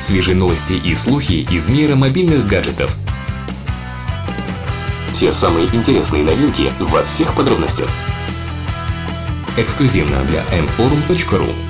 Свежие новости и слухи из мира мобильных гаджетов. Те самые интересные новинки во всех подробностях. Эксклюзивно для mforum.ru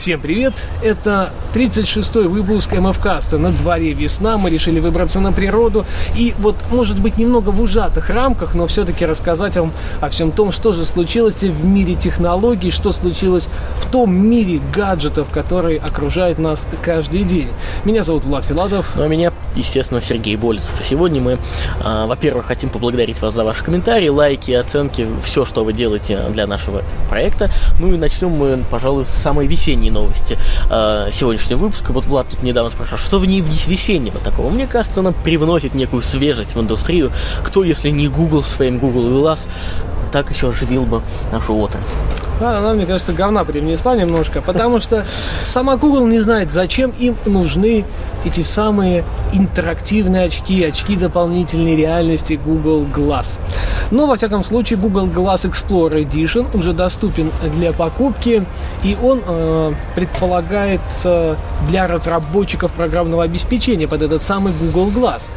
Всем привет! Это 36-й выпуск МФКаста. На дворе весна, мы решили выбраться на природу. И вот, может быть, немного в ужатых рамках, но все-таки рассказать вам о всем том, что же случилось в мире технологий, что случилось в том мире гаджетов, который окружает нас каждый день. Меня зовут Влад Филадов. Ну, а меня, естественно, Сергей Болесов. И сегодня мы, а, во-первых, хотим поблагодарить вас за ваши комментарии, лайки, оценки, все, что вы делаете для нашего проекта. Ну и начнем мы, пожалуй, с самой весенней новости э, сегодняшнего выпуска. Вот Влад тут недавно спрашивал, что в ней весеннего такого? Мне кажется, она привносит некую свежесть в индустрию. Кто, если не Google своим Google Glass, так еще оживил бы нашу отрасль. Она, мне кажется, говна привнесла немножко, потому что сама Google не знает, зачем им нужны эти самые интерактивные очки, очки дополнительной реальности Google Glass. Но, во всяком случае, Google Glass Explorer Edition уже доступен для покупки, и он э, предполагается для разработчиков программного обеспечения под этот самый Google Glass.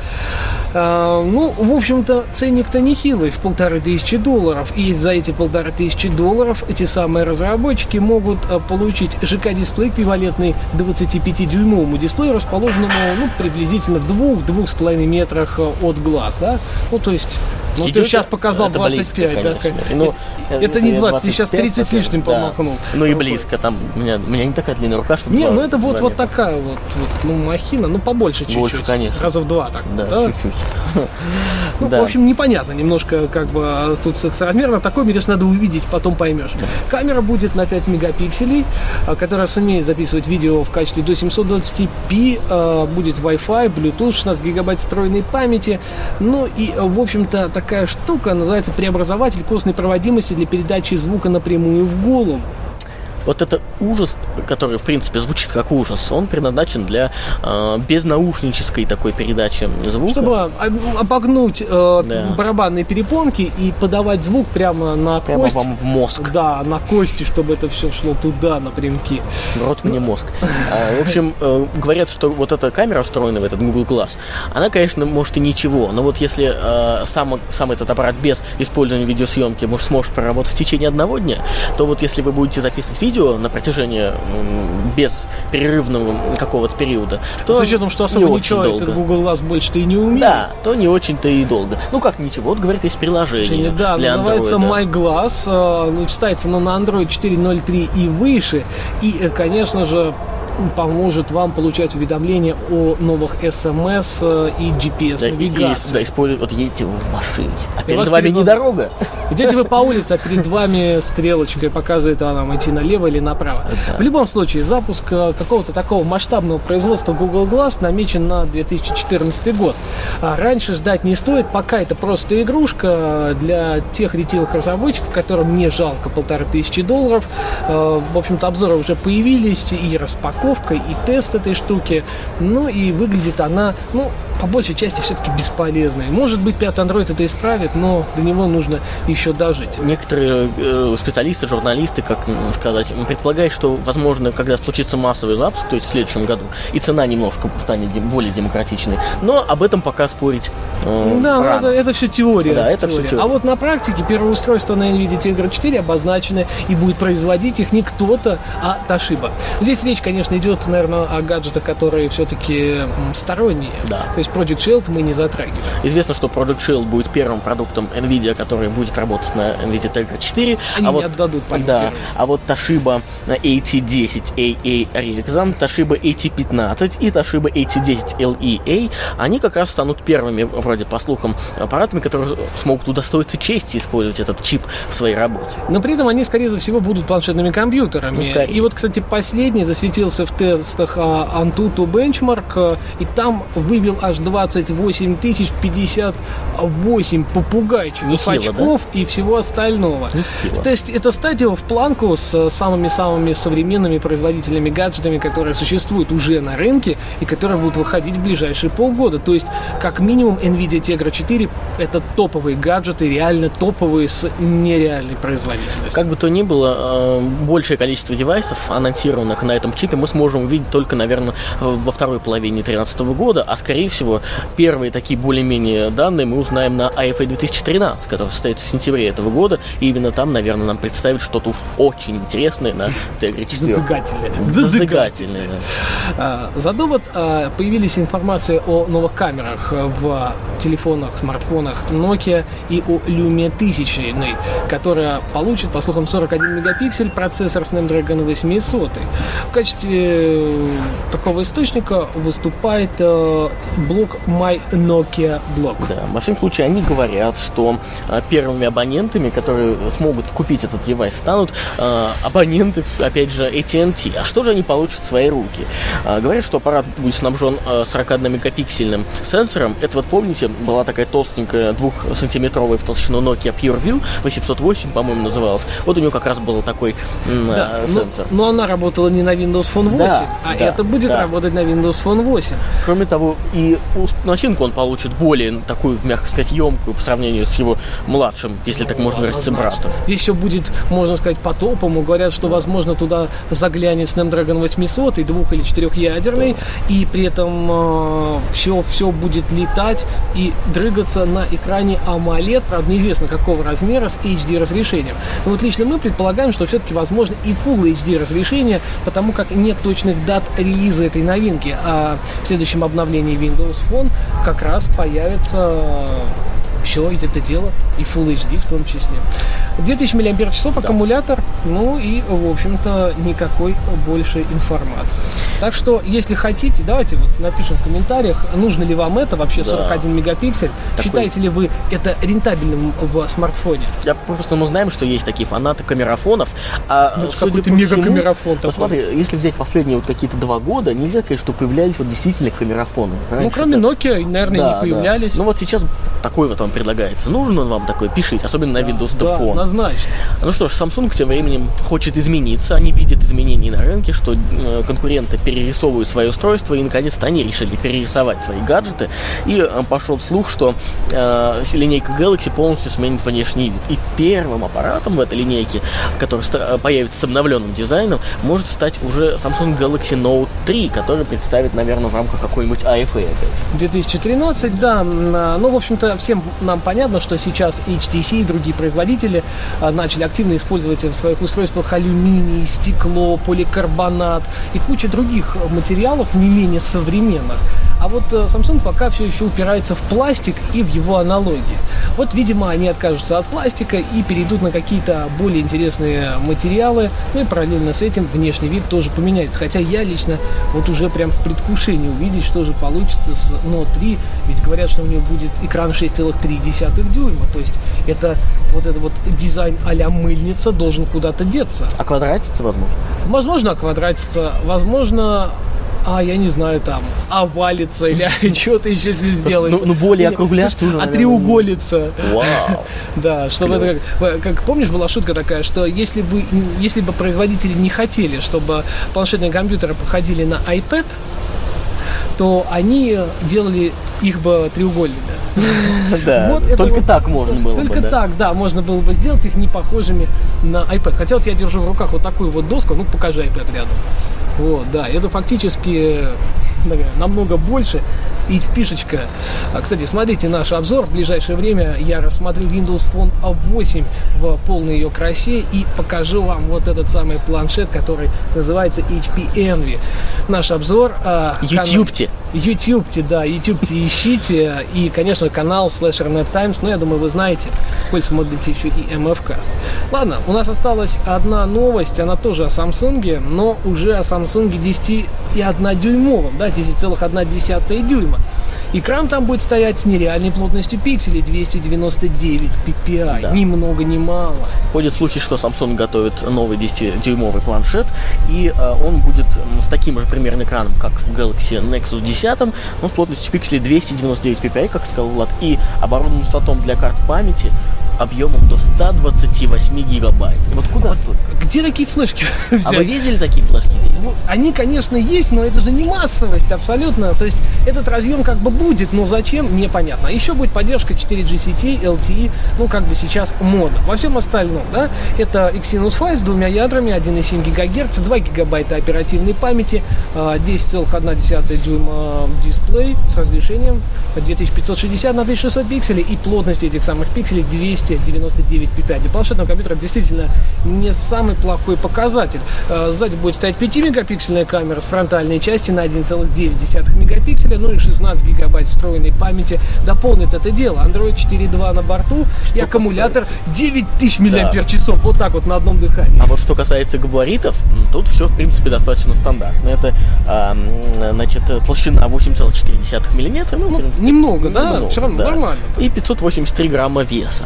Э, ну, в общем-то, ценник-то нехилый, в полторы тысячи долларов, и за эти полторы тысячи долларов эти самые разработчики могут э, получить ЖК-дисплей, эквивалентный 25-дюймовому дисплею, расположенному ну, приблизительно в двух-двух с половиной метрах э, от глаз. Да? Ну, то есть ну, ты сейчас показал это 25, близко, да? Ну, это не 20, ты сейчас 30 с лишним да. помахнул. Ну и близко, там у меня, у меня не такая длинная рука, чтобы... Не, ну это вот, вот такая вот, вот, ну махина, ну побольше чуть-чуть. Больше, конечно. Раза в два так. Да, да? чуть-чуть. Ну, да. в общем, непонятно немножко, как бы, а тут размерно такой, мне надо увидеть, потом поймешь. Да. Камера будет на 5 мегапикселей, а, которая сумеет записывать видео в качестве до 720p, а, будет Wi-Fi, Bluetooth, 16 гигабайт встроенной памяти, ну и, в общем-то, такая штука называется преобразователь костной проводимости для передачи звука напрямую в голову вот это ужас, который, в принципе, звучит как ужас, он предназначен для э, безнаушнической такой передачи звука. Чтобы обогнуть э, да. барабанные перепонки и подавать звук прямо на прямо кость. вам в мозг. Да, на кости, чтобы это все шло туда, напрямки. В рот мне мозг. А, в общем, э, говорят, что вот эта камера встроенная в этот Google Glass, она, конечно, может и ничего, но вот если э, сам, сам этот аппарат без использования видеосъемки может, сможет проработать в течение одного дня, то вот если вы будете записывать видео, видео на протяжении без перерывного какого-то периода, то С учетом, что особо ничего долго. этот Google Glass больше-то и не умеет. Да, то не очень-то и долго. Ну как ничего, вот говорит, есть приложение Да, для называется Android. My Glass, э, читается оно на Android 4.0.3 и выше, и, э, конечно же, поможет вам получать уведомления о новых смс э, и GPS-навигации. Да, да, используют, вот едете в машине, а перед вами перед... не дорога. Идете вы по улице, а перед вами стрелочкой показывает она вам идти налево или направо. Да. В любом случае, запуск э, какого-то такого масштабного производства Google Glass намечен на 2014 год. А раньше ждать не стоит, пока это просто игрушка для тех ритейловых разработчиков, которым не жалко полторы тысячи долларов. Э, в общем-то, обзоры уже появились и распаковки упаковка и тест этой штуки. Ну и выглядит она, ну, по большей части все-таки бесполезной. Может быть, пятый Android это исправит, но до него нужно еще дожить. Некоторые э, специалисты, журналисты, как сказать, предполагают, что, возможно, когда случится массовый запуск, то есть в следующем году, и цена немножко станет более демократичной. Но об этом пока спорить э, Да, рано. это, это все теория. Да, это теория. все теория. А вот на практике первое устройство на NVIDIA Tegra 4 обозначено, и будет производить их не кто-то, а Toshiba. Здесь речь, конечно, конечно, идет, наверное, о гаджетах, которые все-таки сторонние. Да. То есть Project Shield мы не затрагиваем. Известно, что Project Shield будет первым продуктом NVIDIA, который будет работать на NVIDIA Tegra 4. Они а не вот, отдадут по Да, а вот Toshiba AT10 AA Rexon, Toshiba AT15 и Toshiba AT10 LEA, они как раз станут первыми, вроде по слухам, аппаратами, которые смогут удостоиться чести использовать этот чип в своей работе. Но при этом они, скорее всего, будут планшетными компьютерами. Ну, и вот, кстати, последний засветился в тестах Antutu Benchmark, э, и там аж 28 тысяч 58 попугайчиков, Нехило, очков да? и всего остального. Нехило. То есть это стадио в планку с самыми-самыми современными производителями гаджетами, которые существуют уже на рынке и которые будут выходить в ближайшие полгода. То есть, как минимум, NVIDIA Tegra 4 это топовые гаджеты, реально топовые с нереальной производительностью. Как бы то ни было, э, большее количество девайсов, анонсированных на этом чипе, мы сможем увидеть только, наверное, во второй половине 2013 года, а скорее всего первые такие более-менее данные мы узнаем на IFA 2013, который состоится в сентябре этого года, и именно там, наверное, нам представят что-то уж очень интересное на Tigre 4. Зажигательное. Зажигательное, да. А, Зато вот а, появились информации о новых камерах в телефонах, смартфонах Nokia и о Lumia 1000, которая получит, по слухам, 41 мегапиксель процессор Snapdragon 800. В качестве э, такого источника выступает блок My Nokia Blog. Да, во всяком случае, они говорят, что а, первыми абонентами, которые смогут купить этот девайс, станут а, абоненты, опять же, AT&T. А что же они получат в свои руки? А, говорят, что аппарат будет снабжен а, 41-мегапиксельным сенсором. Это вот, помните, была такая толстенькая, двухсантиметровая в толщину Nokia PureView 808, по-моему, называлась. Вот у него как раз был такой Да, но, сенсор. но она работала не на Windows Phone 8, Да, а да, это будет да. работать на Windows Phone 8. Кроме того, и начинку он получит более такую, мягко сказать, емкую по сравнению с его младшим, если так можно выразиться, братом. Здесь все будет, можно сказать, по-топовому. Говорят, что, возможно, туда заглянет Snapdragon 800 и двух- или четырехъядерный, и при этом все, все будет летать и дрыгаться на экране AMOLED, правда, неизвестно какого размера, с HD разрешением. Но вот лично мы предполагаем, что все-таки возможно и Full HD разрешение, потому как нет точных дат релиза этой новинки, а в следующем обновлении Windows Phone как раз появится все это дело, и Full HD в том числе. 2000 мАч аккумулятор, ну и, в общем-то, никакой больше информации. Так что, если хотите, давайте вот напишем в комментариях, нужно ли вам это, вообще Да. 41 мегапиксель, Такой- считаете ли вы это рентабельным в смартфоне? Я просто мы знаем, что есть такие фанаты камерафонов. А, Ну, судя какой-то по мегакамерафон всему. Посмотри, если взять последние вот какие-то два года, нельзя сказать, что появлялись вот действительно камерафоны. Ну, Раньше кроме это- Nokia, наверное, Да, не да. появлялись. Ну вот сейчас такой вот вам предлагается. Нужен он вам такой? Пишите, особенно на Windows да, Phone. Однозначно. Ну что ж, Samsung тем временем хочет измениться. Они видят изменения на рынке, что э, конкуренты перерисовывают свои устройства, и наконец-то они решили перерисовать свои гаджеты. И э, пошел слух, что э, линейка Galaxy полностью сменит внешний вид. И первым аппаратом в этой линейке, который ста- появится с обновленным дизайном, может стать уже Samsung Galaxy Note 3, который представит, наверное, в рамках какой-нибудь AFA. опять. 2013, да. а, Ну, в общем-то, всем нам понятно, что сейчас HTC и другие производители начали активно использовать в своих устройствах алюминий, стекло, поликарбонат и куча других материалов не менее современных. А вот э, Samsung пока все еще упирается в пластик и в его аналогии. Вот, видимо, они откажутся от пластика и перейдут на какие-то более интересные материалы. Ну и параллельно с этим внешний вид тоже поменяется. Хотя я лично вот уже прям в предвкушении увидеть, что же получится с Note 3. Ведь говорят, что у нее будет экран 6,3 дюйма. То есть это вот это вот дизайн а-ля мыльница должен куда-то деться. А квадратица, возможно? Возможно, квадратится, возможно, а, я не знаю, там, овалится или что-то еще с ним сделать. ну- ну, более округляться уже, А наверное, треуголится. Вау! Да, чтобы это как, как помнишь, была шутка такая, что если бы если бы производители не хотели, чтобы планшетные компьютеры походили на iPad, то они делали их бы треугольными. Да, Вот только вот- так можно было Только бы, да. так, да, можно было бы сделать их не похожими на iPad. Хотя вот я держу в руках вот такую вот доску, ну покажи iPad рядом. Вот, да, это фактически наверное, намного больше. И фишечка. А, Кстати, смотрите наш обзор. В ближайшее время я рассмотрю Windows Phone 8 в полной ее красе и покажу вам вот этот самый планшет, который называется HP Envy. Наш обзор. а, кан- Ютубте. Да, Ютубте ищите. И, конечно, канал Slasher Net Times. Ну, я думаю, вы знаете. Пользуется может быть еще и MFcast. Ладно, у нас осталась одна новость. Она тоже о Samsung, но уже о Samsung 10 и 1 дюймовом, да, 10,1 дюйма. Экран там будет стоять с нереальной плотностью пикселей 299 ppi. Да. Ни много, ни мало. Ходят слухи, что Samsung готовит новый 10-дюймовый планшет, и э, он будет с таким же примерно экраном, как в Galaxy Nexus 10, но с плотностью пикселей 299 ppi, как сказал Влад, и оборудованным слотом для карт памяти объемом до 128 гигабайт. Вот куда вот, только? Где такие флешки взять? А вы видели такие флешки? Ну, они, конечно, есть, но это же не массовость абсолютно. То есть этот разъем как бы будет, но зачем, непонятно. А еще будет поддержка 4G сетей, LTE, ну как бы сейчас мода. Во всем остальном, да, это Exynos 5 с двумя ядрами, 1,7 ГГц, 2 гигабайта оперативной памяти, а, 10,1 дюйма дисплей с разрешением 2560 на 1600 пикселей и плотность этих самых пикселей 200 99P5. Для планшетного компьютера действительно не самый плохой показатель. Э, сзади будет стоять 5-мегапиксельная камера с фронтальной части на 1,9 мегапикселя, ну и 16 гигабайт встроенной памяти дополнит это дело. Android 4.2 на борту что и аккумулятор касается... 9000 мАч. Да. Вот так вот на одном дыхании. А вот что касается габаритов, тут все, в принципе, достаточно стандартно. Это, э, значит, толщина 8,4 мм. Ну, ну, немного, да? Немного, все равно да. нормально. И 583 грамма веса.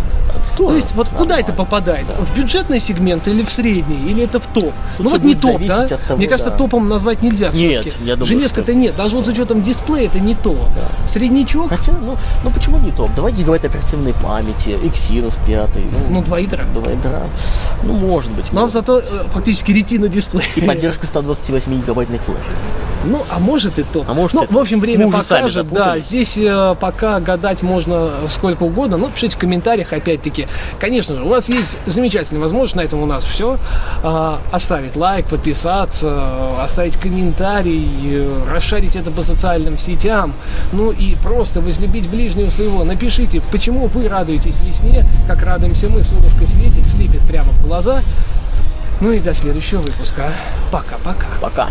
То есть вот куда это попадает? Да. В бюджетный сегмент или в средний? Или это в топ? Тут ну вот не топ, да? того, Мне кажется, да. топом назвать нельзя. Нет, я думаю, Железка-то нет. Даже вот с учетом дисплея это не то. Среднячок, Хотя, ну, ну почему не топ? 2 гигабайта оперативной памяти, Exynos 5, ну, ну 2 ядра. давай, да. Ну, может быть. Но может. зато э, фактически ретина дисплей. И поддержка 128 гигабайтных флешек. Ну, а может и то. А может ну, в общем, время Мы покажет. Да, здесь э, пока гадать можно сколько угодно. Но пишите в комментариях, опять-таки. Конечно же, у вас есть замечательная возможность, на этом у нас все. оставить лайк, подписаться, оставить комментарий, расшарить это по социальным сетям. Ну и просто возлюбить ближнего своего. Напишите, почему вы радуетесь весне, как радуемся мы. Солнышко светит, слепит прямо в глаза. Ну и до следующего выпуска. Пока-пока. Пока.